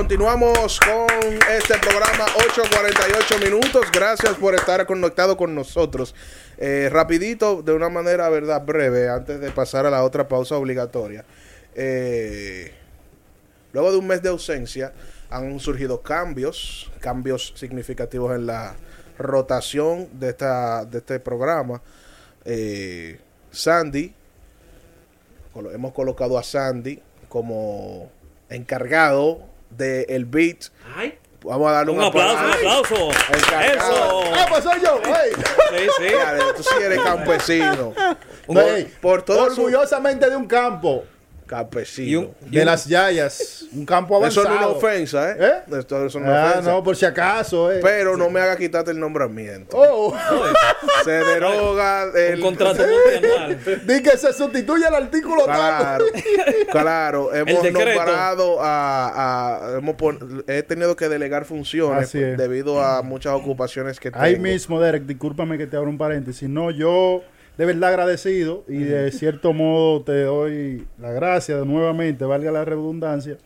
continuamos con este programa 8.48 minutos. Gracias por estar conectado con nosotros. Eh, rapidito, de una manera, verdad, breve, antes de pasar a la otra pausa obligatoria. Eh, luego de un mes de ausencia, han surgido cambios, cambios significativos en la rotación de, esta, de este programa. Eh, Sandy, hemos colocado a Sandy como encargado del beat. Ay, Vamos a darle un, un aplauso, un aplauso. Encargado. Eso. Ah, pues soy yo. ey. Sí, sí. Dale, tú sí eres campesino. Por, todo su orgullosamente de un campo campesino. Y un- de las Yayas, un campo Eso avanzado. no es una ofensa, ¿eh? ¿Eh? Esto eso no es una Ah, ofensa. no, por si acaso, eh. Pero no me haga quitarte el nombramiento. Oh, Se deroga el Un contrato multianual. di que se sustituye el artículo tal. Claro, claro. Hemos decreto. nombrado a, a- hemos pon- he tenido que delegar funciones Así es. debido a muchas ocupaciones que tengo. Ahí mismo, Derek, discúlpame que te abro un paréntesis. No, yo de verdad agradecido y de cierto modo te doy la gracia de nuevamente, valga la redundancia,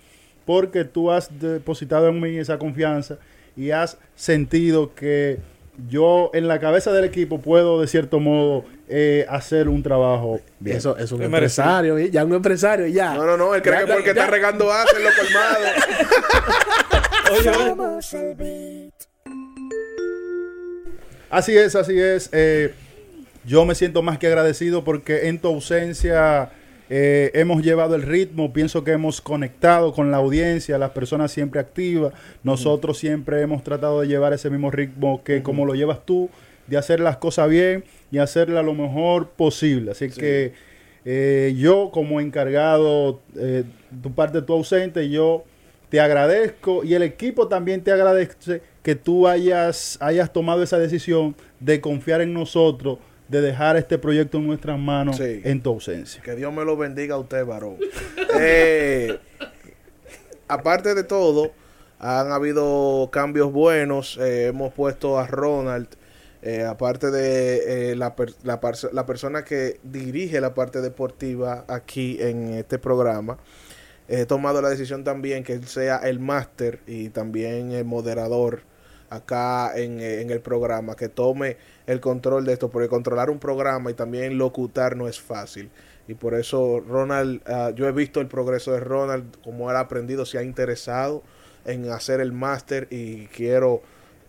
porque tú has depositado en mí esa confianza y has sentido que yo en la cabeza del equipo puedo de cierto modo eh, hacer un trabajo bien. Eso es un empresario, ¿eh? ya un empresario, ya. No, no, no. Él cree Ya, que porque ya, está regando hace lo colmado. Oye, oye. Así es, así es. Eh, yo me siento más que agradecido porque en tu ausencia eh, hemos llevado el ritmo, pienso que hemos conectado con la audiencia, las personas siempre activas, nosotros siempre hemos tratado de llevar ese mismo ritmo que como lo llevas tú, de hacer las cosas bien y hacerla lo mejor posible. Así que eh, yo como encargado, eh, tu parte tu ausente, yo te agradezco y el equipo también te agradece que tú hayas, hayas tomado esa decisión de confiar en nosotros, de dejar este proyecto en nuestras manos Sí. en tu ausencia. Que Dios me lo bendiga a usted, varón. Eh, aparte de todo, han habido cambios buenos. Eh, hemos puesto a Ronald, eh, aparte de la, per- la, la persona que dirige la parte deportiva aquí en este programa. He tomado la decisión también que él sea el máster y también el moderador acá en, eh, en el programa, que tome el control de esto, porque controlar un programa y también locutar no es fácil. Y por eso Ronald, ah, yo he visto el progreso de Ronald, como él ha aprendido, se ha interesado en hacer el máster y quiero,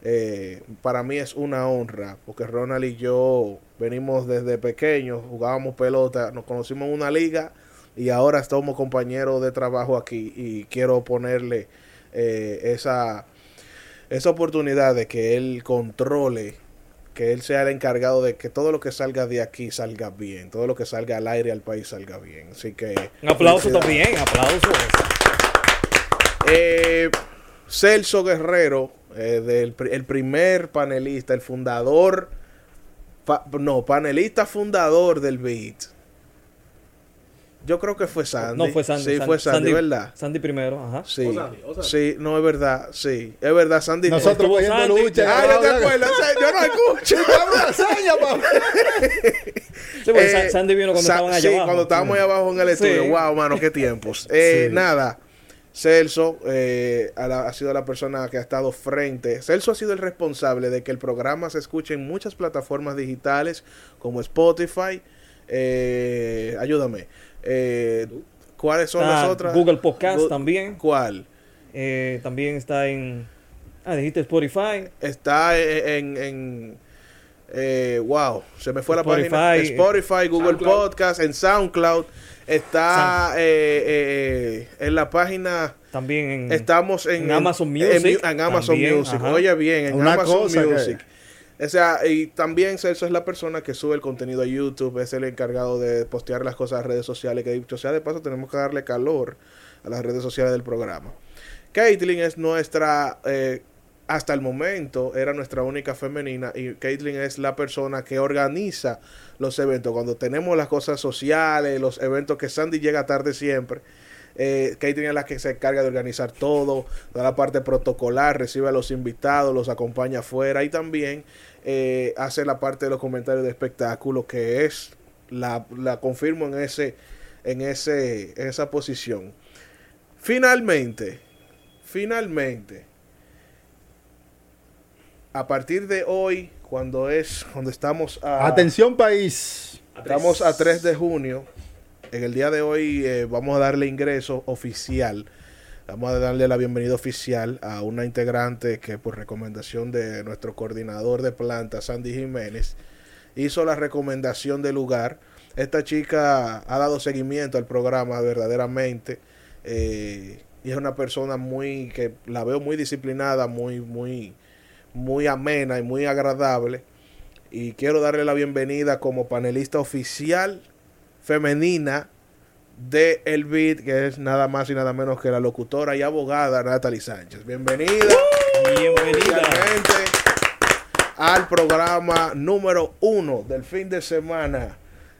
eh, para mí es una honra, porque Ronald y yo venimos desde pequeños, jugábamos pelota, nos conocimos en una liga y ahora estamos compañeros de trabajo aquí y quiero ponerle eh, esa, esa oportunidad de que él controle, que él sea el encargado de que todo lo que salga de aquí salga bien, todo lo que salga al aire al país salga bien. Así que... Un aplauso también, aplauso. Eh, Celso Guerrero, eh, del, el primer panelista, el fundador, no, panelista fundador del Beat. Yo creo que fue Sandy. No, fue Sandy. Sí, fue Sandy, ¿verdad? Sandy primero, ajá. Sí. O Sandy, o Sandy. Sí, no, es verdad, sí. Es verdad, Sandy. Nosotros cogiendo Sandy. lucha. Ah, yo te acuerdo, o sea, yo no escucho. Seña, papá. Sí, porque Eh, Sa- Sandy vino cuando Sa- estaban allá sí, abajo. cuando estábamos allá abajo en el estudio. Sí. Wow, mano, qué tiempos. Eh, Sí. Nada, Celso eh, la- ha sido la persona que ha estado frente. Celso ha sido el responsable de que el programa se escuche en muchas plataformas digitales como Spotify. eh, ayúdame. Eh, ¿Cuáles son Está las otras? Google Podcast también. ¿Cuál? Eh, también está en. Ah, dijiste Spotify. Está en, en- eh, wow, se me fue la Spotify, página. eh, Spotify, Google SoundCloud. Podcast, en SoundCloud. Está eh, eh, en la página. También en. Estamos en, en Amazon Music, En, en Amazon también, Music. ajá. Oye bien, en Una Amazon cosa que- Music. O sea, y también Celso es la persona que sube el contenido a YouTube, es el encargado de postear las cosas a redes sociales, que dicho sea de paso tenemos que darle calor a las redes sociales del programa. Caitlyn es nuestra, eh, hasta el momento, era nuestra única femenina y Caitlyn es la persona que organiza los eventos. Cuando tenemos las cosas sociales, los eventos que Sandy llega tarde siempre, eh, Caitlyn es la que se encarga de organizar todo, toda la parte protocolar, recibe a los invitados, los acompaña afuera y también eh, hace la parte de los comentarios de espectáculo, que es, la, la confirmo en ese, en ese, en esa posición. Finalmente, finalmente, a partir de hoy, cuando es, cuando estamos a... Atención país. Estamos a 3 de junio. En el día de hoy eh, vamos a darle ingreso oficial. Vamos a darle la bienvenida oficial a una integrante que por recomendación de nuestro coordinador de planta, Sandy Jiménez, hizo la recomendación del lugar. Esta chica ha dado seguimiento al programa verdaderamente. eh, y es una persona muy que la veo muy disciplinada, muy, muy, muy amena y muy agradable. Y quiero darle la bienvenida como panelista oficial femenina de El Beat, que es nada más y nada menos que la locutora y abogada Natalie Sánchez. Bienvenida Bienvenida. al programa número uno del fin de semana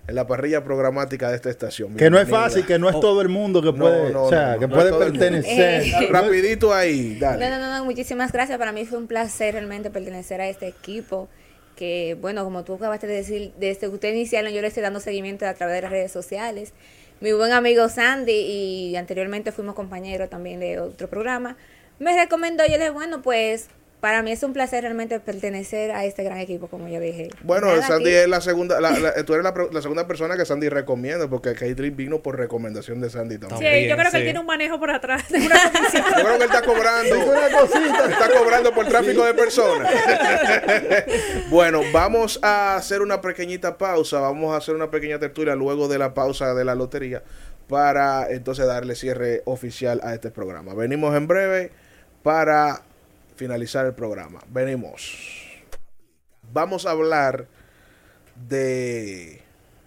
en la parrilla programática de esta estación. Que no es fácil, que no es Oh. todo el mundo que puede, no, o sea, no, que no puede pertenecer. Eh, Rapidito ahí, dale. no, no, no, muchísimas gracias. Para mí fue un placer realmente pertenecer a este equipo. Que, bueno, como tú acabaste de decir, desde que ustedes iniciaron, yo le estoy dando seguimiento a través de las redes sociales. Mi buen amigo Sandy, y anteriormente fuimos compañeros también de otro programa, me recomendó. Yo le dije, bueno, pues para mí es un placer realmente pertenecer a este gran equipo, como yo dije. Bueno, Nada, Sandy aquí- es la segunda, la- la- tú eres la, segunda persona que Sandy recomienda, porque Caitlyn vino por recomendación de Sandy también. También, Sí, yo creo que él tiene un manejo por atrás. de una comisión. Yo creo que él está cobrando. Una cosita. Está cobrando por tráfico de personas. bueno, vamos a hacer una pequeñita pausa. Vamos a hacer una pequeña tertulia luego de la pausa de la lotería para entonces darle cierre oficial a este programa. Venimos en breve para finalizar el programa. Venimos. Vamos a hablar de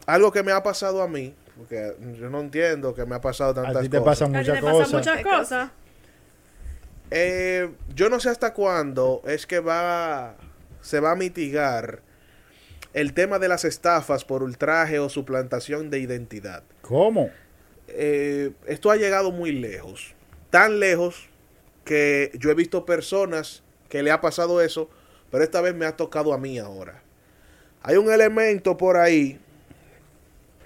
algo que me ha pasado a mí, porque yo no entiendo que me ha pasado tantas A ti te cosas. pasan A ti muchas te pasan cosas. muchas cosas. Eh, yo no sé hasta cuándo es que va se va a mitigar el tema de las estafas por ultraje o suplantación de identidad. ¿Cómo? Eh, esto ha llegado muy lejos, tan lejos que yo he visto personas que le ha pasado eso, pero esta vez me ha tocado a mí ahora. Hay un elemento por ahí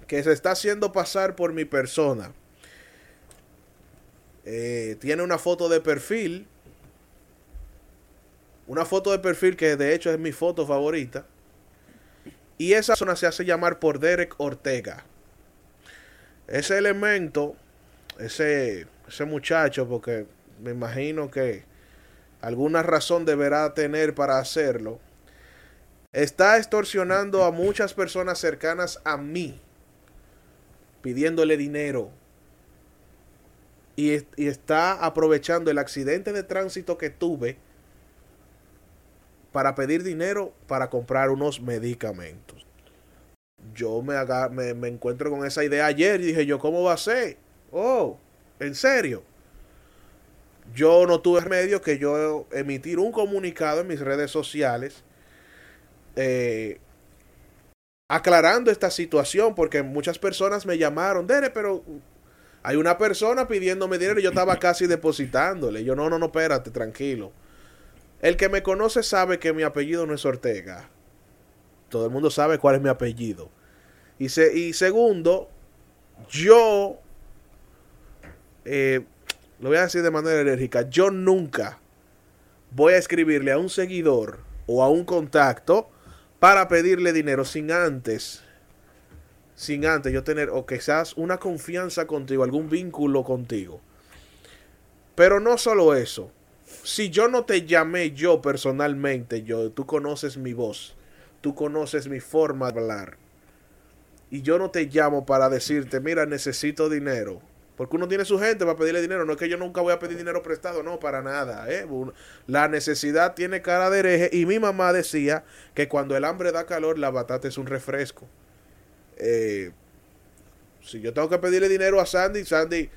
que se está haciendo pasar por mi persona. Eh, tiene una foto de perfil. Una foto de perfil que de hecho es mi foto favorita. Y esa persona se hace llamar por Derek Ortega. Ese elemento, ese, ese muchacho, porque me imagino que alguna razón deberá tener para hacerlo, está extorsionando a muchas personas cercanas a mí, pidiéndole dinero. Y, es- y está aprovechando el accidente de tránsito que tuve para pedir dinero para comprar unos medicamentos. Yo me, me, me encuentro con esa idea ayer y dije yo, ¿cómo va a ser? Oh, ¿en serio? Yo no tuve remedio que yo emitir un comunicado en mis redes sociales eh, aclarando esta situación porque muchas personas me llamaron, Dere, pero hay una persona pidiéndome dinero y yo estaba casi depositándole. Yo, no, no, no, espérate, tranquilo. El que me conoce sabe que mi apellido no es Ortega. Todo el mundo sabe cuál es mi apellido. Y, se, y segundo, yo, eh, lo voy a decir de manera enérgica, yo nunca voy a escribirle a un seguidor o a un contacto para pedirle dinero sin antes, sin antes yo tener o quizás una confianza contigo, algún vínculo contigo. Pero no solo eso. Si yo no te llamé yo personalmente, yo, tú conoces mi voz, tú conoces mi forma de hablar. Y yo no te llamo para decirte, mira, necesito dinero. Porque uno tiene su gente para pedirle dinero. No es que yo nunca voy a pedir dinero prestado, no, para nada. ¿eh? La necesidad tiene cara de hereje. Y mi mamá decía que cuando el hambre da calor, la batata es un refresco. Eh, si yo tengo que pedirle dinero a Sandy, Sandy,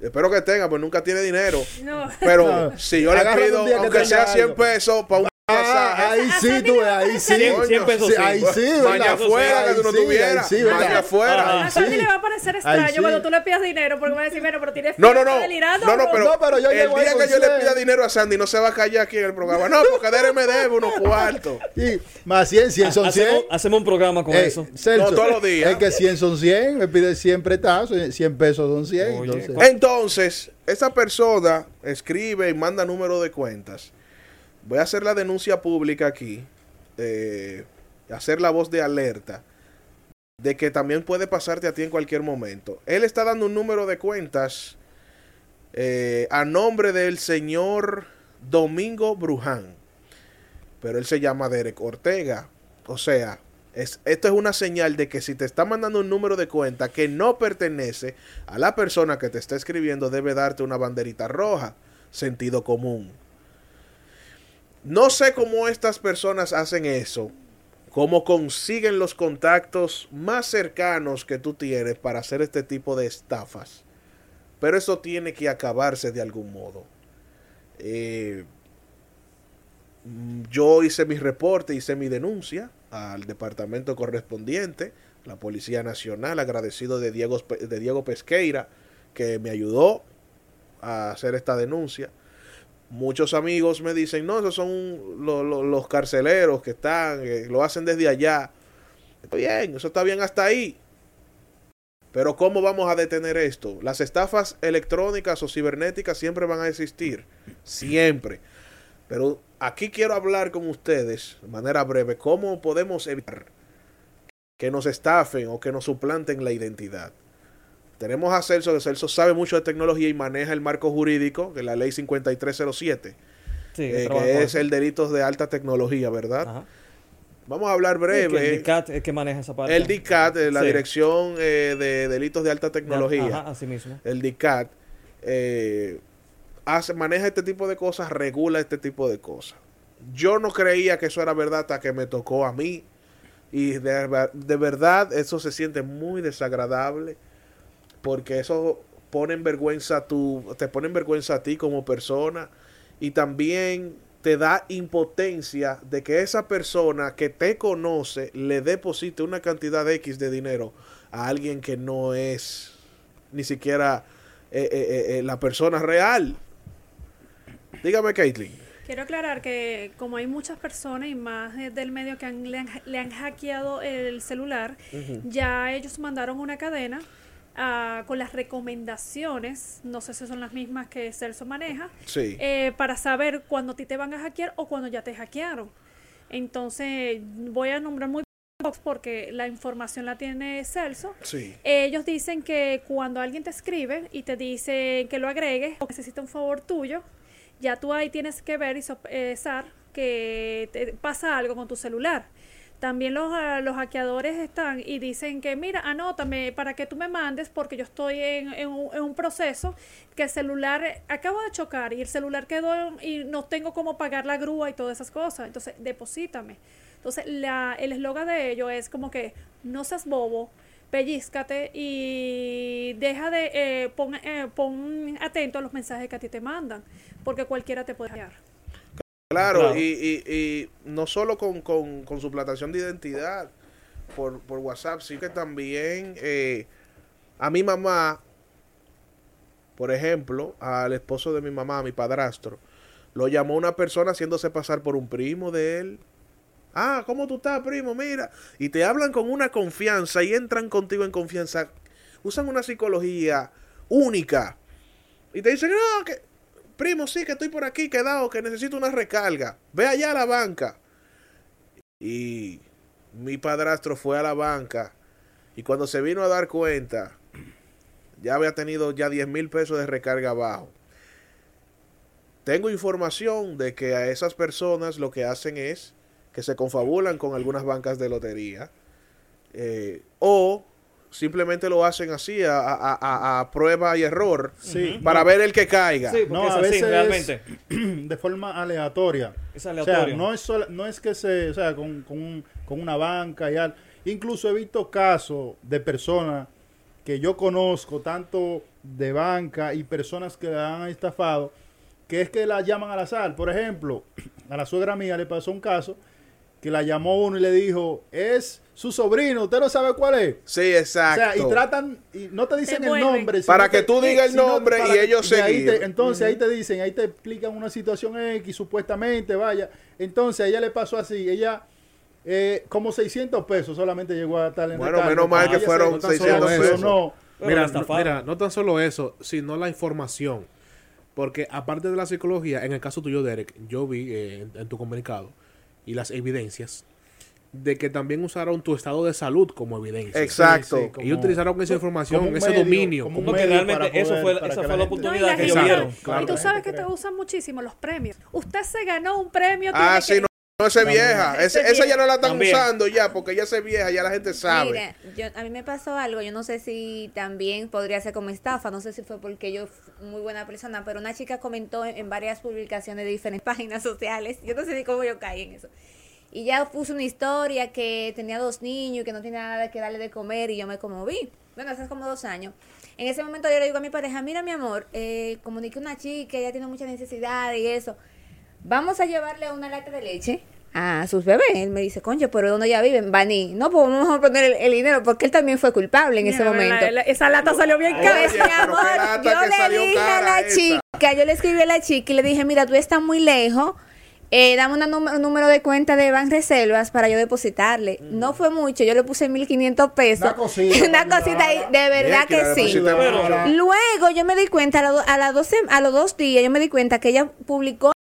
espero que tenga, pues nunca tiene dinero. No. Pero No, si yo le pido, aunque sea 100 algo. pesos, para un Ah, ahí sí, tú ahí sí. Coño, 100 pesos Sí, sí. ahí sí, ¿verdad? afuera que tú no tuvieras. Maña afuera. A Sandy le va a parecer extraño cuando tú le pidas dinero porque va a decir, bueno, pero tienes No, no, no. No, no, bro". pero, No, pero yo el día que yo le pida dinero a Sandy no se va a callar aquí en el programa. No, porque Dere me debe unos cuartos. Y más 100, 100 son 100. Hacemos, un programa con Eh, eso. No, todos los días. Es que 100 son 100, me pide 100 pretazos, 100 pesos son 100. Oye, entonces- Entonces, esa persona escribe y manda número de cuentas. Voy a hacer la denuncia pública aquí, eh, hacer la voz de alerta de que también puede pasarte a ti en cualquier momento. Él está dando un número de cuentas eh, a nombre del señor Domingo Bruján, pero él se llama Derek Ortega. O sea, es, esto es una señal de que si te está mandando un número de cuenta que no pertenece a la persona que te está escribiendo, debe darte una banderita roja. Sentido común. No sé cómo estas personas hacen eso, cómo consiguen los contactos más cercanos que tú tienes para hacer este tipo de estafas. Pero eso tiene que acabarse de algún modo. Eh, mm, yo hice mi reporte, hice mi denuncia al departamento correspondiente, la Policía Nacional, agradecido de Diego, de Diego Pesqueira, que me ayudó a hacer esta denuncia. Muchos amigos me dicen, no, esos son lo- lo- los carceleros que están, lo hacen desde allá. Está bien, eso está bien hasta ahí. Pero ¿cómo vamos a detener esto? Las estafas electrónicas o cibernéticas siempre van a existir. Siempre. Pero aquí quiero hablar con ustedes de manera breve cómo podemos evitar que nos estafen o que nos suplanten la identidad. Tenemos a Celso, que Celso sabe mucho de tecnología y maneja el marco jurídico de la ley 5307, Sí, eh, que es el delito de alta tecnología, ¿verdad? Ajá. Vamos a hablar Sí, que breve. el DICAT es que maneja esa parte. El DICAT, eh, la Sí. Dirección eh, de Delitos de Alta Tecnología, Ajá, así mismo. el DICAT, eh, hace, maneja este tipo de cosas, regula este tipo de cosas. Yo no creía que eso era verdad hasta que me tocó a mí. Y de, de verdad eso se siente muy desagradable porque eso pone en vergüenza tu, te pone en vergüenza a ti como persona y también te da impotencia de que esa persona que te conoce le deposite una cantidad X de dinero a alguien que no es ni siquiera eh, eh, eh, la persona real. Dígame, Caitlin. Quiero aclarar que como hay muchas personas y más de- del medio que han- le, han, le han hackeado el celular, ya ellos mandaron una cadena ah, con las recomendaciones, no sé si son las mismas que Celso maneja, Sí. eh, para saber cuándo a ti te van a hackear o cuando ya te hackearon. Entonces voy a nombrar muy porque la información la tiene Celso. Sí. Ellos dicen que cuando alguien te escribe y te dice que lo agregues o necesita un favor tuyo, ya tú ahí tienes que ver y sopesar que te pasa algo con tu celular. También los, ah, los hackeadores están y dicen que, mira, anótame para que tú me mandes porque yo estoy en, en un, proceso que el celular acabo de chocar y el celular quedó y no tengo cómo pagar la grúa y todas esas cosas. Entonces, deposítame. Entonces, la, el eslogan de ello es como que no seas bobo, pellízcate y deja de eh, pon, eh, pon atento a los mensajes que a ti te mandan, porque cualquiera te puede hackear. Claro, Claro. Y, y, y no solo con, con, con suplantación de identidad por, por WhatsApp, sí que también eh, a mi mamá, por ejemplo, al esposo de mi mamá, a mi padrastro, lo llamó una persona haciéndose pasar por un primo de él. Ah, ¿cómo tú estás, primo? Mira. Y te hablan con una confianza y entran contigo en confianza. Usan una psicología única. Y te dicen, no, que primo, sí, que estoy por aquí quedado, que necesito una recarga. Ve allá a la banca. Y mi padrastro fue a la banca y cuando se vino a dar cuenta, ya había tenido ya 10 mil pesos de recarga abajo. Tengo información de que a esas personas lo que hacen es que se confabulan con algunas bancas de lotería eh, o simplemente lo hacen así a, a- a- a prueba y error Sí. para ver el que caiga. Sí, No, a así, veces realmente. de forma aleatoria. Es O aleatorio. sea, no es, sola- no es que se, o sea, con, con, un- con una banca y al. Incluso he visto casos de personas que yo conozco, tanto de banca y personas que la han estafado, que es que la llaman al azar. Por ejemplo, a la suegra mía le pasó un caso que la llamó uno y le dijo, es su sobrino, usted no sabe cuál es. Sí, O exacto. sea, y tratan, y no te dicen Te el nombre. Para que tú digas el sino nombre para y ellos te- entonces ahí te dicen, ahí te explican una situación X, supuestamente, vaya. Entonces a ella le pasó así, ella, eh, como 600 pesos solamente llegó a tal en Bueno, recargo. menos mal Ella que se- fueron se 600 reaccionó. Pero Mira, la no, mira, no tan solo eso, sino la información. Porque aparte de la psicología, en el caso tuyo, Derek, yo vi eh, en, en tu comunicado y las evidencias de que también usaron tu estado de salud como evidencia. Exacto. Sí, sí, como- y utilizaron esa información, un ese medio, dominio. como Porque medio realmente eso fue, esa fue la la gente- No, y oportunidad la que ellos vieron. Claro, y tú sabes que te usan muchísimo los premios. Usted se ganó un premio. Ah, tiene sí, que- no, no esa es vieja. Esa ya no la están También. usando ya, porque ya se vieja, ya la gente sabe. Mira, yo, a mí me pasó algo, yo no sé si también podría ser como estafa, no sé si fue porque yo fui muy buena persona, pero una chica comentó en, en varias publicaciones de diferentes páginas sociales, yo no sé ni cómo yo caí en eso. Y ya puso una historia que tenía dos niños y que no tenía nada que darle de comer y yo me conmoví. Bueno, hace como dos años. En ese momento yo le digo a mi pareja, mira mi amor, eh, comuniqué una chica, ella tiene mucha necesidad y eso. Vamos a llevarle una lata de leche a sus bebés. Él me dice, concho, pero ¿dónde ya viven? Bani. No, pues vamos a poner el, el dinero porque él también fue culpable en ese momento. la- la- esa lata salió bien cara. Pues, amor, yo le dije a la esa. chica, yo le escribí a la chica y le dije, mira, tú estás muy lejos, eh, dame un número de cuenta de Ban Reservas para yo depositarle. No fue mucho, yo le puse 1.500 pesos. Una cosita, Una cosita ahí, de verdad Bien, que la que sí. Luego yo me di cuenta, a, la do- a, las 12 a los dos días, yo me di cuenta que ella publicó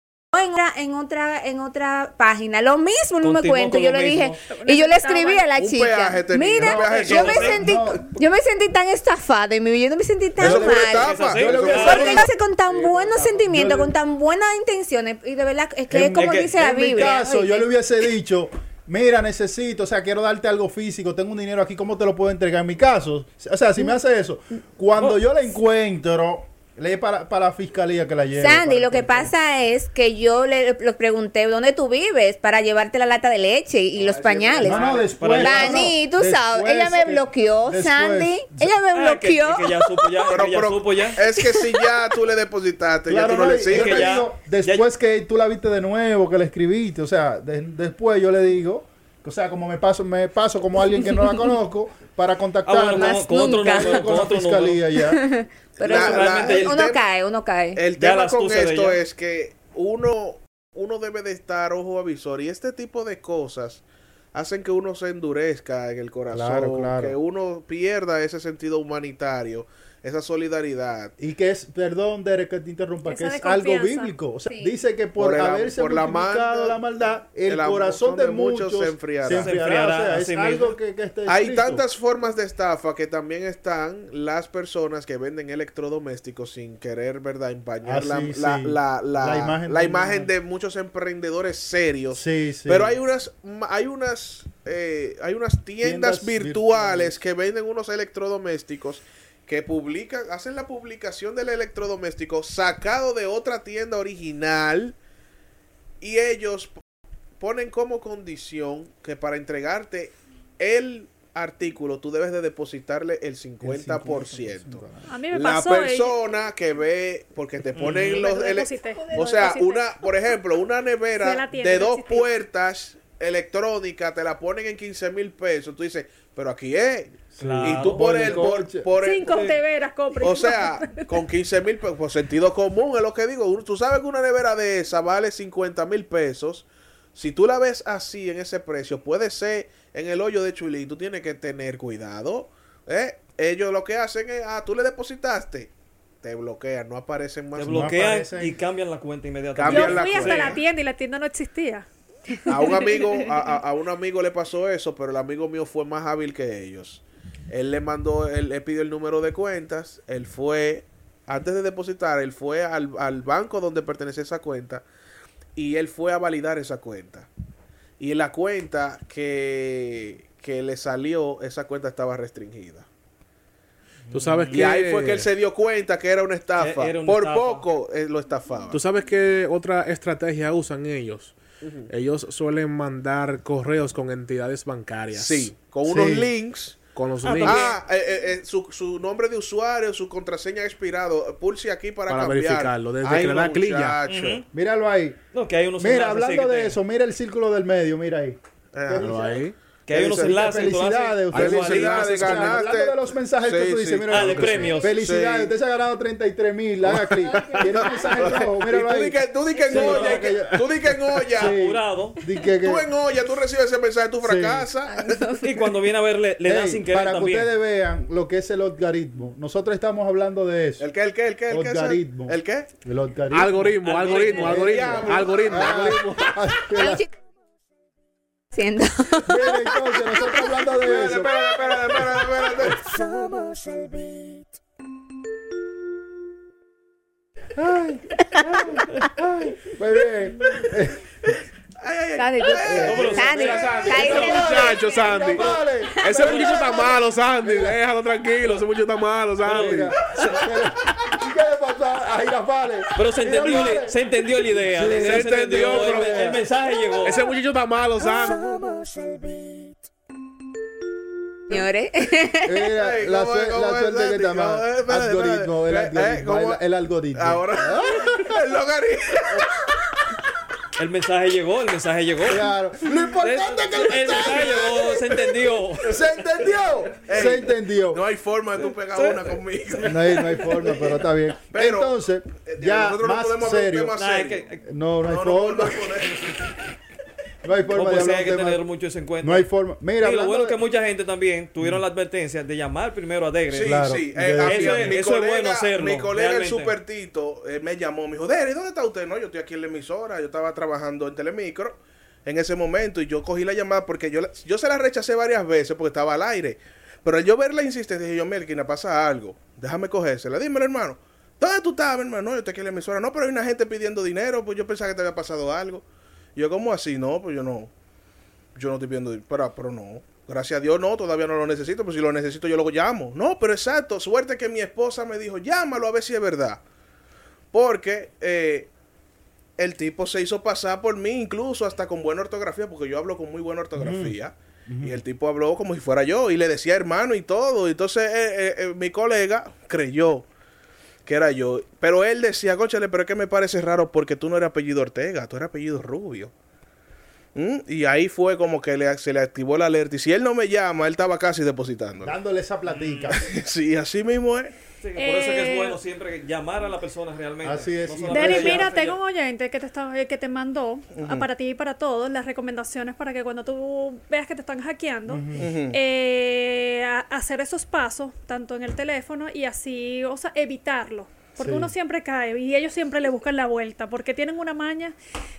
en otra, en otra, en otra página. Lo mismo, no me cuento. Yo lo le dije, mismo. y yo le escribí a la Un chica. peaje tenía, Mira, un peaje yo me sentí, No. yo me sentí tan estafada en mi vida, yo no me sentí tan Eso mal. estafa. Yo Porque lo hace con tan buenos sentimientos, con tan buenas intenciones. Y de verdad, es que En- es como es que dice la en mi Biblia. caso, yo le hubiese dicho, mira, necesito, o sea, quiero darte algo físico, tengo un dinero aquí, ¿cómo te lo puedo entregar? En mi caso, o sea, si me hace eso, cuando yo la encuentro, le para, para la fiscalía que la lleve. Sandy, lo que pasa es que yo le, le pregunté dónde tú vives para llevarte la lata de leche y los pañales. No, no, después. Dani, tú sabes, ella me que- bloqueó, después- Sandy. Ella me Ah, que- bloqueó. que ya supo ya, Pero, que ya pero supo ya. es que si ya tú le depositaste, Claro, ya tú no, no, le sigues. yo que te ya- digo, después que tú la viste de nuevo, que la escribiste, o sea, de- después yo le digo, o sea, como me paso, me paso como alguien que no la conozco para Ah, contactarla bueno, con, con otro nunca. número, con con la fiscalía número. ya. Pero La- eso- la- realmente el uno tema- cae, uno cae. El tema con esto es que uno, uno debe de estar ojo avisor y este tipo de cosas hacen que uno se endurezca en el corazón, Claro, claro. que uno pierda ese sentido humanitario, esa solidaridad. Y que es, perdón, Derek, que te interrumpa, que Esa es algo bíblico. O sea, Sí. dice que por, Por el haberse por la maldad, la maldad, el, el corazón de, muchos se enfriará. Se Se enfriará. enfriará, o sea, es algo que, que está Hay tantas formas de estafa que también están las personas que venden electrodomésticos sin querer, ¿verdad?, empañar Ah, la, sí, la, sí. la, la- La imagen la de- imagen de muchos emprendedores serios. Sí, sí. Pero hay unas, ma- hay unas, eh, hay unas tiendas, Tiendas virtuales, virtuales. que venden unos electrodomésticos que publican, hacen la publicación del electrodoméstico sacado de otra tienda original y ellos ponen como condición que para entregarte el artículo tú debes de depositarle el El 50%. A mí me La pasó. y- persona que ve, porque te ponen Lo los... o sea, una, por ejemplo, una nevera de dos puertas electrónica te la ponen en 15 mil pesos. Tú dices, pero aquí es. Claro. y tú por Por el el, por, por el- Cinco teveras compré. o sea, con 15 mil pesos, por sentido común es lo que digo. Tú sabes que una nevera de esa vale 50 mil pesos. Si tú la ves así en ese precio, puede ser en el hoyo de Chulín. Tú tienes que tener cuidado. ¿eh? Ellos lo que hacen es, ah, tú le depositaste. Te bloquean, no aparecen más. Te no bloquean aparecen. y cambian la cuenta Yo inmediatamente. cambian la fui hasta cuenta. la tienda y la tienda no existía. A un amigo, a, a- a un amigo le pasó eso, pero el amigo mío fue más hábil que ellos. Él le mandó, él le pidió el número de cuentas, él fue, antes de depositar, él fue al, al banco donde pertenece esa cuenta y él fue a validar esa cuenta. Y la cuenta que, que le salió, esa cuenta estaba restringida. Tú sabes que Y ahí fue que él se dio cuenta que era una estafa. Era una Por estafa. poco eh, lo estafaba. Tú sabes que otra estrategia usan ellos. Ellos suelen mandar correos con entidades bancarias. Sí, con Sí. unos links con los Ah, links Ah, eh, eh, eh, su, su nombre de usuario, su contraseña expirado. Pulse aquí para, Para cambiar. verificarlo, desde Ay, que le da clic ya. muchacho. Míralo ahí. No, que hay unos Mira, hablando sí, de eso, mira el círculo del medio, mira ahí. Eh, Míralo ahí. Que hay unos enlaces. Felicidades, Hay ustedes. Felicidades, ganaste. Hablando de los mensajes que Sí, tú dices, sí. mira. Ah, de premios. Felicidades, Sí. usted se ha ganado 33 mil, haga clic. Tiene un mensaje rojo, míralo tú di ahí. que, tú di que en olla, tú di que en olla. Tú en olla, tú recibes ese mensaje, tú fracasas. Y cuando viene a ver, le, da sin querer para que ustedes vean lo que es el algoritmo. Nosotros estamos hablando de eso. ¿El qué, el qué, el qué? El qué? Algoritmo. ¿El qué? El algoritmo. Algoritmo, algoritmo, algoritmo, algoritmo. Siendo. Mira, entonces, nosotros hablando de Espérate, eso. espérate, espérate, espérate, espérate. Somos el beat. Muy bien. Ay, ay, ay. Sandy, tú- Sandy, muchacho, Sandy. Ese muchacho está malo, Sandy. Déjalo tranquilo. Ese muchacho está malo, Sandy. Mira, ¿Y qué le pasó a Girafales? Pero se entendió, se entendió la idea. Se entendió, el, pero- el mensaje llegó. Ese muchacho está malo, Sandy. Señores. Mira, Ey, la, ¿cómo suer- es, cómo la es, suerte que Sandy? llama ¿Cómo es? Espérate, algoritmo, el espérate. Eh, algoritmo, ¿cómo el, algoritmo. Ahora, el logaritmo. El mensaje llegó, el mensaje llegó. Claro. Lo importante es que el El mensaje llegó, se entendió. se entendió. Ey, se entendió. No hay forma de tú pegar una conmigo. No hay, no hay forma, pero está bien. Pero, Entonces, Eh, ya nosotros no más podemos hablar de serio. Nah, es que- No, no hay No, no, forma. no, no, hay forma de sí, hablar hay que de tema- tener mucho eso en cuenta. No hay forma. Mira, y lo hablando bueno es de- que mucha gente también tuvieron la advertencia de llamar primero a Degre. Sí, Claro. sí. Eh, Eso es- mi eso es colega, bueno hacerlo, Mi colega, el realmente. Super Tito, eh, me llamó. Me dijo, Derry, ¿dónde está usted? No, yo estoy aquí en la emisora. Yo estaba trabajando en Telemicro en ese momento y yo cogí la llamada porque yo, la- yo se la rechacé varias veces porque estaba al aire. Pero al yo ver la insistencia, dije yo, Melquina, pasa algo. Déjame cogérsela. Dímelo, hermano. ¿Dónde tú estabas, hermano? No, yo estoy aquí en la emisora. No, pero hay una gente pidiendo dinero. Pues yo pensaba que te había pasado algo. Y yo, ¿cómo así? No, pues yo no. Yo no estoy pidiendo. Pero, pero no. Gracias a Dios, no, todavía no lo necesito. Pero si lo necesito, yo lo llamo. No, pero exacto. Suerte que mi esposa me dijo, llámalo a ver si es verdad. Porque eh, el tipo se hizo pasar por mí, incluso hasta con buena ortografía, porque yo hablo con muy buena ortografía. Y el tipo habló como si fuera yo y le decía hermano y todo. Entonces eh, eh, mi colega creyó que era yo. Pero él decía, conchale, pero es que me parece raro porque tú no eres apellido Ortega, tú eres apellido Rubio. ¿Mm? Y ahí fue como que le, se le activó la alerta. Y si él no me llama, él estaba casi depositando. Dándole esa platica. Sí, así mismo es. Sí, que por eso es que Eh, es bueno siempre llamar a la persona realmente. Así es. No Deri, mira, tengo un oyente que te, está, eh, que te mandó a para ti y para todos las recomendaciones para que cuando tú veas que te están hackeando, eh, a- hacer esos pasos, tanto en el teléfono y así, o sea, evitarlo. Porque Sí. uno siempre cae y ellos siempre le buscan la vuelta porque tienen una maña.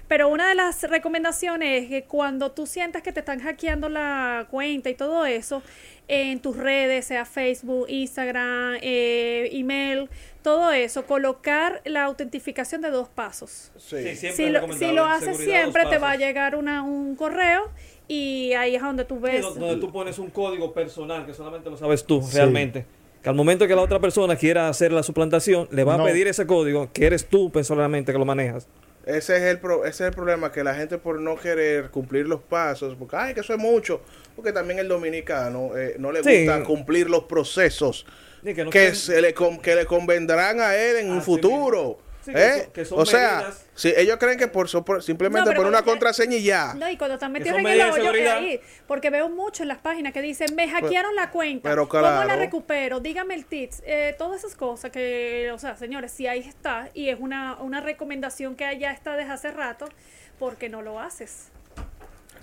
Pero una de las recomendaciones es que cuando tú sientas que te están hackeando la cuenta y todo eso, en tus redes, sea Facebook, Instagram, eh, email, todo eso, colocar la autentificación de dos pasos. Sí, Sí. siempre Si lo, si lo haces siempre, te va a llegar una, un correo y ahí es donde tú ves. do- donde tú pones un código personal que solamente lo sabes tú realmente. Que al momento que la otra persona quiera hacer la suplantación, le va No. a pedir ese código que eres tú personalmente que lo manejas. Ese es, el pro- ese es el problema, que la gente por no querer cumplir los pasos, porque, ay, que eso es mucho, porque también el dominicano eh, no le Sí. gusta cumplir los procesos que no que, se le, con- que le convendrán a él en un Así futuro. Sí, que ¿eh? son- que son o sea, medidas. Si ellos creen que por, so- por- simplemente No, por una contraseña y ya. No, y cuando están Que metidos en el hoyo, seguridad. ahí. Porque veo mucho en las páginas que dicen, me hackearon la cuenta. pero ¿Cómo la claro. recupero? Dígame el tips. Eh, todas esas cosas que, o sea, señores, si ahí está y es una, una recomendación que ya está desde hace rato, ¿por qué no lo haces?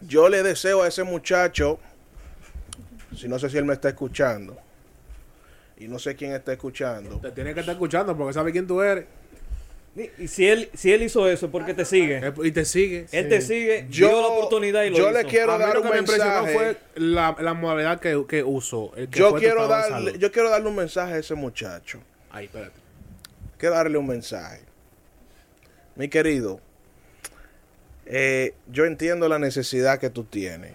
Yo le deseo a ese muchacho, si no sé si él me está escuchando, y no sé quién está escuchando, Te tiene que estar escuchando porque sabe quién tú eres. Y- si él, si él hizo eso es porque te sigue. Eh, Y te sigue. Él te sigue, Yo- dio la oportunidad y lo yo hizo. le quiero a mí dar lo un que me impresionó mensaje. fue la, la modalidad que, que usó. el que yo fue quiero, darle, yo quiero darle un mensaje a ese muchacho. Ay, espérate. quiero darle un mensaje. Mi querido, eh, yo entiendo la necesidad que tú tienes.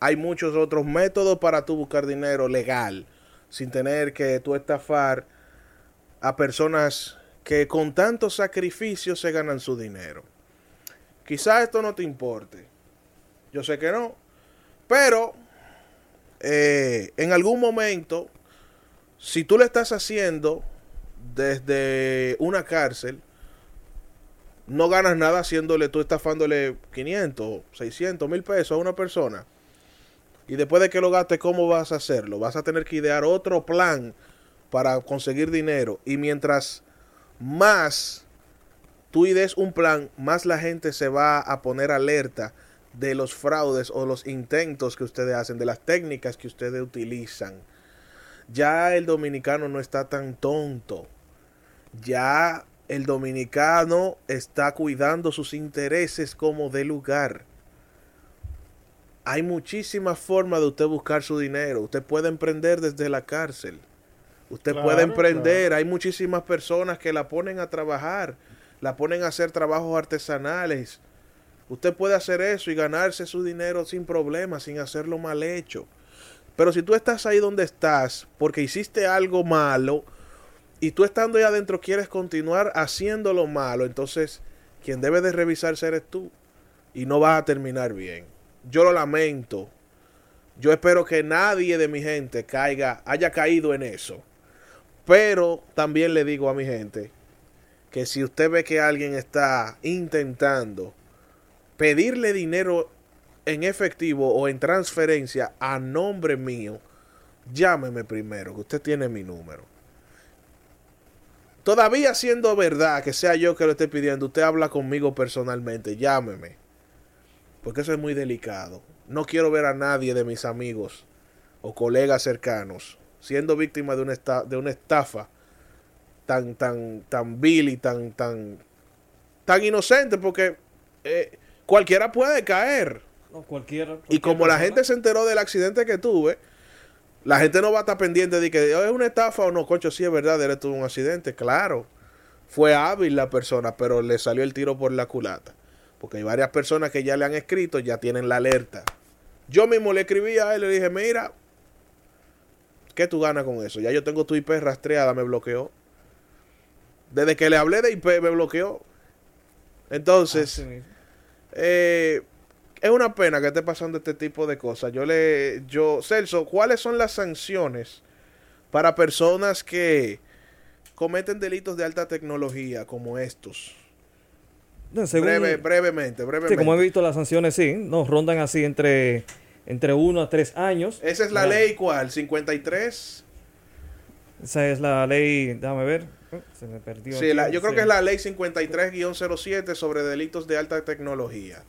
Hay muchos otros métodos para tú buscar dinero legal, sin tener que tú estafar a personas que con tanto sacrificio se ganan su dinero. Quizás esto no te importe. Yo sé que no. Pero eh, en algún momento, si tú le estás haciendo desde una cárcel, no ganas nada haciéndole, tú estafándole 500, 600, mil pesos a una persona. Y después de que lo gastes, ¿cómo vas a hacerlo? Vas a tener que idear otro plan para conseguir dinero. Y mientras más tú idees un plan, más la gente se va a poner alerta de los fraudes o los intentos que ustedes hacen, de las técnicas que ustedes utilizan. Ya el dominicano no está tan tonto. Ya el dominicano está cuidando sus intereses como de lugar. Hay muchísimas formas de usted buscar su dinero. Usted puede emprender desde la cárcel. Usted Claro, puede emprender. Hay muchísimas personas que la ponen a trabajar. La ponen a hacer trabajos artesanales. Usted puede hacer eso y ganarse su dinero sin problema, sin hacerlo mal hecho. Pero si tú estás ahí donde estás porque hiciste algo malo y tú estando ahí adentro quieres continuar haciendo lo malo, entonces quien debe de revisarse eres tú y no vas a terminar bien. Yo lo lamento. Yo espero que nadie de mi gente caiga, haya caído en eso. Pero también le digo a mi gente que si usted ve que alguien está intentando pedirle dinero en efectivo o en transferencia a nombre mío, llámeme primero, que usted tiene mi número. Todavía siendo verdad que sea yo que lo esté pidiendo, usted habla conmigo personalmente, llámeme. Porque eso es muy delicado. No quiero ver a nadie de mis amigos o colegas cercanos siendo víctima de una, esta- de una estafa tan, tan, tan vil y tan, tan, tan inocente, porque eh, cualquiera puede caer. No, cualquiera, Y como la gente se enteró del accidente que tuve, la gente no va a estar pendiente de que "Oh, es una estafa o no, cocho, sí es verdad, él tuvo un accidente, claro. Fue hábil la persona, pero le salió el tiro por la culata. Porque hay varias personas que ya le han escrito, ya tienen la alerta. Yo mismo le escribí a él, le dije, mira, ¿qué tú ganas con eso? Ya yo tengo tu IP rastreada, me bloqueó. Desde que le hablé de IP, me bloqueó. Entonces, mismo. eh, es una pena que esté pasando este tipo de cosas. Yo le, yo, Celso, ¿cuáles son las sanciones para personas que cometen delitos de alta tecnología como estos? No, según- Breve, brevemente, sí, brevemente. como he visto las sanciones, sí, nos rondan así entre entre uno a tres años. Esa es la ley, ¿cuál? 53. Esa es la ley, déjame ver, eh, se me perdió. Sí, la- yo creo sí. que es la ley 53-07 sobre delitos de alta tecnología.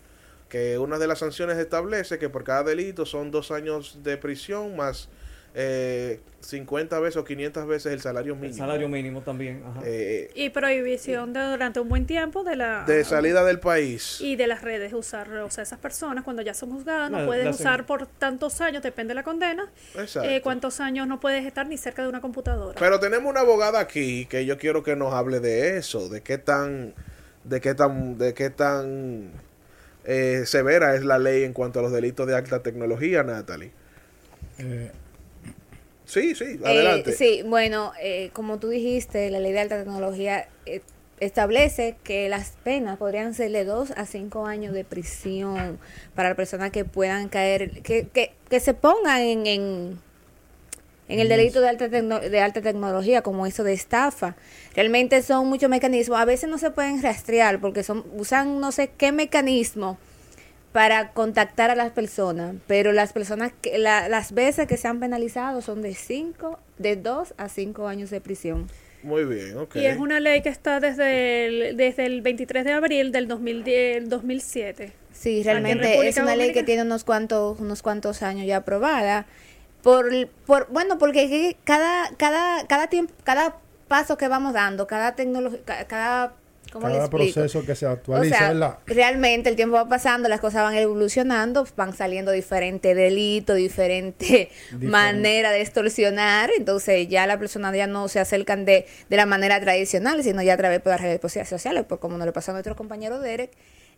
Que una de las sanciones establece que por cada delito son dos años de prisión más eh, 50 veces o 500 veces el salario El mínimo. salario mínimo también. ajá. Eh, Y prohibición de, durante un buen tiempo de la de salida del país. y de las redes usar, o sea, esas personas cuando ya son juzgadas no La- pueden la- usar por tantos años, depende de la condena, eh, cuántos años no puedes estar ni cerca de una computadora. Pero tenemos una abogada aquí que yo quiero que nos hable de eso, de qué tan, de qué tan, de qué tan eh, severa es la ley en cuanto a los delitos de alta tecnología, Natalie. Eh, Sí, sí, Eh, adelante. sí, bueno, eh, como tú dijiste, la ley de alta tecnología eh, establece que las penas podrían ser de 2 a 5 años de prisión para personas que puedan caer, que, que, que se pongan en, en, en el delito de alta, tecno- de alta tecnología, como eso de estafa. Realmente son muchos mecanismos, a veces no se pueden rastrear porque son usan no sé qué mecanismo para contactar a las personas, pero las personas que la- las veces que se han penalizado son de cinco, de 2 a 5 años de prisión. Muy bien, ok. Y es una ley que está desde el, desde el 23 de abril del 2010 2007. Sí, en realmente es una ley que tiene unos cuantos unos cuantos años ya aprobada. Por, por bueno, porque cada cada cada tiempo cada paso que vamos dando, cada tecnología, cada ¿cómo cada proceso que se O actualiza, realmente el tiempo va pasando, las cosas van evolucionando, van saliendo diferentes delitos, diferentes maneras de extorsionar, entonces ya la persona ya no se acercan de, de la manera tradicional, sino ya a través de las redes sociales, pues como nos le pasó a nuestro compañero Derek.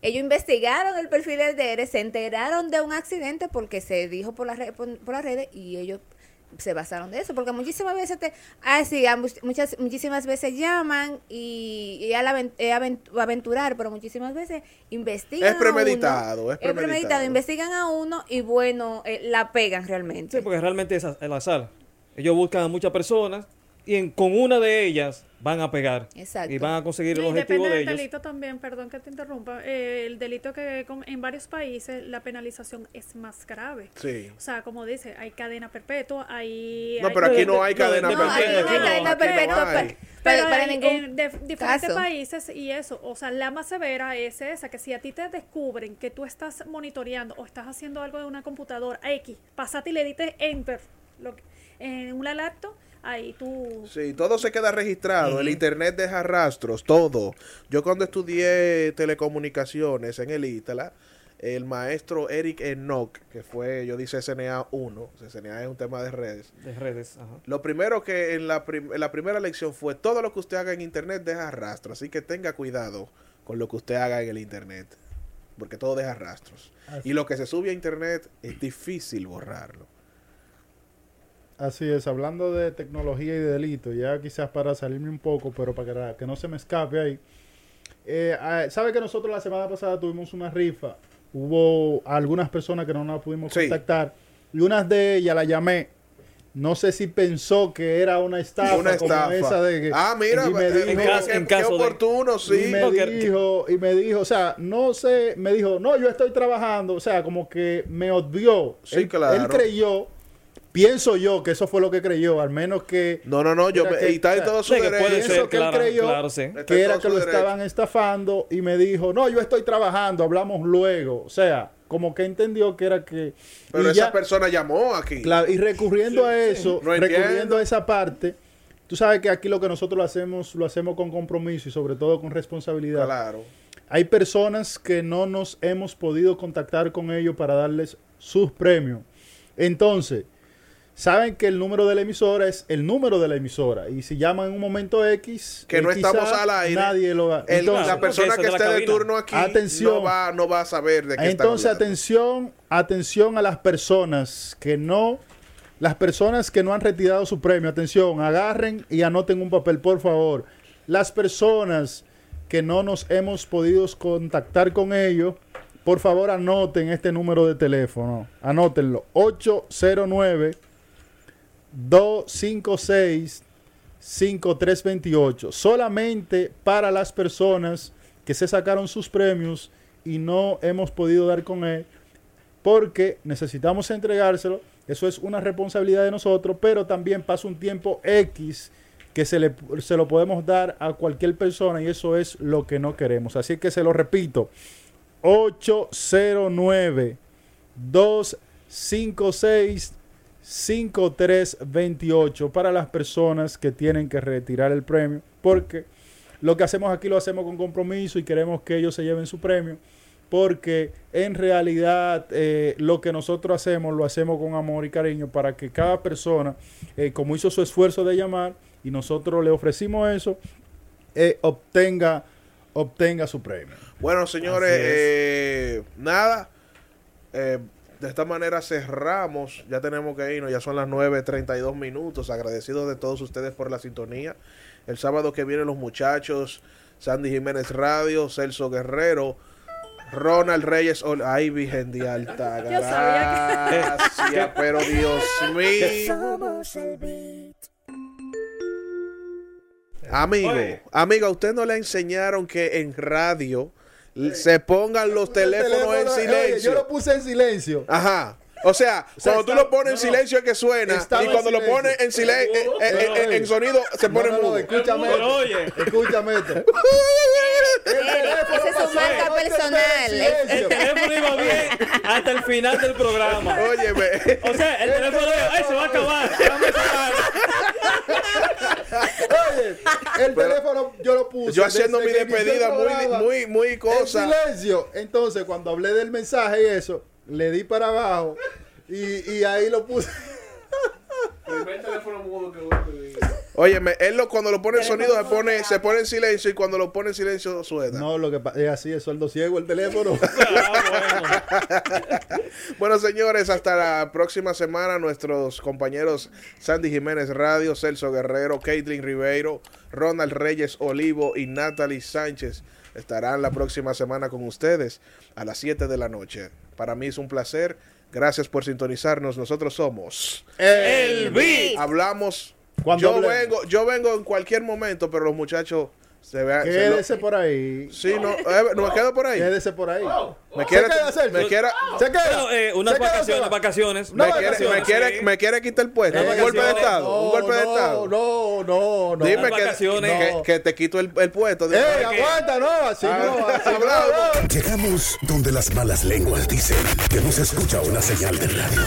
Ellos investigaron el perfil de Derek, se enteraron de un accidente porque se dijo por las redes, por, por las redes y ellos se basaron de eso, porque muchísimas veces te, ah, sí, a much- muchas, muchísimas veces llaman y, y al aven- eh, aven- aventurar, pero muchísimas veces investigan. Es a premeditado, uno, es premeditado. investigan a uno y bueno, eh, la pegan realmente. Sí, porque realmente es el azar. Ellos buscan a muchas personas y en- con una de ellas van a pegar. Exacto. Y van a conseguir el Y objetivo depende de del ellos. delito también, perdón que te interrumpa, eh, el delito que con- en varios países la penalización es más grave. Sí. O sea, como dice, hay cadena perpetua, hay... No, hay- pero aquí no hay cadena no, No, hay perpetua. cadena no perpetua hay. Pero en, de- diferentes caso. países y eso, o sea, la más severa es esa, que si a ti te descubren que tú estás monitoreando o estás haciendo algo de una computadora X, pasate y le dices enter lo que- en una laptop, ahí tú... Sí, todo se queda registrado. El internet deja rastros, todo. Yo cuando estudié telecomunicaciones en el ITALA, el maestro Eric Enoch, que fue, yo dice SNA 1, SNA es un tema de redes. De redes. Ajá. Lo primero que en la, prim- en la primera lección fue todo lo que usted haga en internet deja rastros, así que tenga cuidado con lo que usted haga en el internet, porque todo deja rastros. Y lo que se sube a internet es difícil borrarlo. Así es, hablando de tecnología y de delito, ya quizás para salirme un poco, pero para que, no se me escape ahí. Eh, ah, ¿Sabe que nosotros la semana pasada tuvimos una rifa? Hubo algunas personas que no nos pudimos Sí. contactar y unas de ellas la llamé. No sé si pensó que era una estafa, Una como estafa. esa de que... ah, mira, y me dijo- mira caso- qué, en qué caso de- oportuno, y sí. me No, que- dijo, y me dijo, o sea, no sé, me dijo, no, yo estoy trabajando, o sea, como que me odió. Sí, él, claro. él creyó, pienso yo que eso fue lo que creyó, al menos que, No, no, no, yo me, que- y está en todo su Sí, que puede derecho. Pienso ser, que él claro, creyó claro, sí. Está en que era que lo derecho. estaban estafando y me dijo, no, yo estoy trabajando, hablamos luego. O sea, como que entendió que era que... Pero esa ya- persona llamó aquí. Claro, y recurriendo a eso, No entiendo. recurriendo a esa parte, tú sabes que aquí lo que nosotros lo hacemos, lo hacemos con compromiso y sobre todo con responsabilidad. Claro. Hay personas que no nos hemos podido contactar con ellos para darles sus premios. Entonces, saben que el número de la emisora es el número de la emisora. Y si llaman en un momento X, Que eh, no estamos al aire. Nadie lo va. El- Entonces, la persona que de esté de turno aquí Atención. no va, no va a saber de qué entonces atención, atención a las personas que no, las personas que no han retirado su premio. Atención, agarren y anoten un papel, por favor. Las personas que no nos hemos podido contactar con ellos, por favor anoten este número de teléfono. Anótenlo. 809 256 5328. Solamente para las personas que se sacaron sus premios y no hemos podido dar con él porque necesitamos entregárselo. Eso es una responsabilidad de nosotros, pero también pasa un tiempo X que se, le, se lo podemos dar a cualquier persona y eso es lo que no queremos. Así que se lo repito. 809 256 5328 para las personas que tienen que retirar el premio, porque lo que hacemos aquí lo hacemos con compromiso y queremos que ellos se lleven su premio, porque en realidad eh, lo que nosotros hacemos lo hacemos con amor y cariño para que cada persona, eh, como hizo su esfuerzo de llamar y nosotros le ofrecimos eso, eh, obtenga, obtenga su premio. Bueno, señores, eh, nada. De esta manera cerramos. Ya tenemos que irnos. Ya son las 9.32 minutos. Agradecidos de todos ustedes por la sintonía. El sábado que vienen los muchachos. Sandy Jiménez Radio. Celso Guerrero. Ronald Reyes. Ay, Virgen de Alta Gracias, pero Dios mío. Amigo, Oye. amigo, ¿a usted no le enseñaron que en radio se pongan los teléfonos en Oye, silencio? yo lo puse en silencio. Ajá. O sea, sea, cuando tú lo pones en no, silencio es que suena. Y en cuando lo pones en silencio, Pero, en, oye. sonido, se pone no, no, mudo. escúchame oye. Escúchame esto. Eh, esa es su marca personal. en El teléfono iba bien hasta el final del programa. Óyeme. O sea, el teléfono ay, se va a acabar. Oye, el teléfono yo lo puse. Yo haciendo mi despedida muy, muy, muy En cosa. silencio. Entonces, cuando hablé del mensaje y eso, le di para abajo y, y ahí lo puse. Primer teléfono mudo que voy a pedir. Óyeme, él lo, cuando lo pone en sonido se pone, se pone en silencio y cuando lo pone en silencio suena. No, lo que pa- es así, es sueldo ciego el teléfono. Bueno, señores, hasta la próxima semana. Nuestros compañeros Sandy Jiménez Radio, Celso Guerrero, Caitlin Ribeiro, Ronald Reyes Olivo y Natalie Sánchez estarán la próxima semana con ustedes a las 7 de la noche. Para mí es un placer. Gracias por sintonizarnos. Nosotros somos. El beat. Hablamos. Cuando Yo hablemos. vengo, yo vengo en cualquier momento, pero los muchachos se vean. se lo- Quédese por ahí. Sí, no, eh, no me quedo por ahí. Quédese por ahí. Me quiere, Se me quiere, Se queda. Bueno, eh, unas Se vacaciones, va. vacaciones. No, me quiere, vacaciones, me quiere, sí. me quiere quitar el puesto. Eh, un golpe de estado. un golpe de no, estado. No, no, no. Dime que, vacaciones. que, que te quito el, el puesto. Dime. ¡Ey, aguanta! No, así Ah, no, así no. no. Llegamos donde las malas lenguas dicen que no se escucha una señal de radio.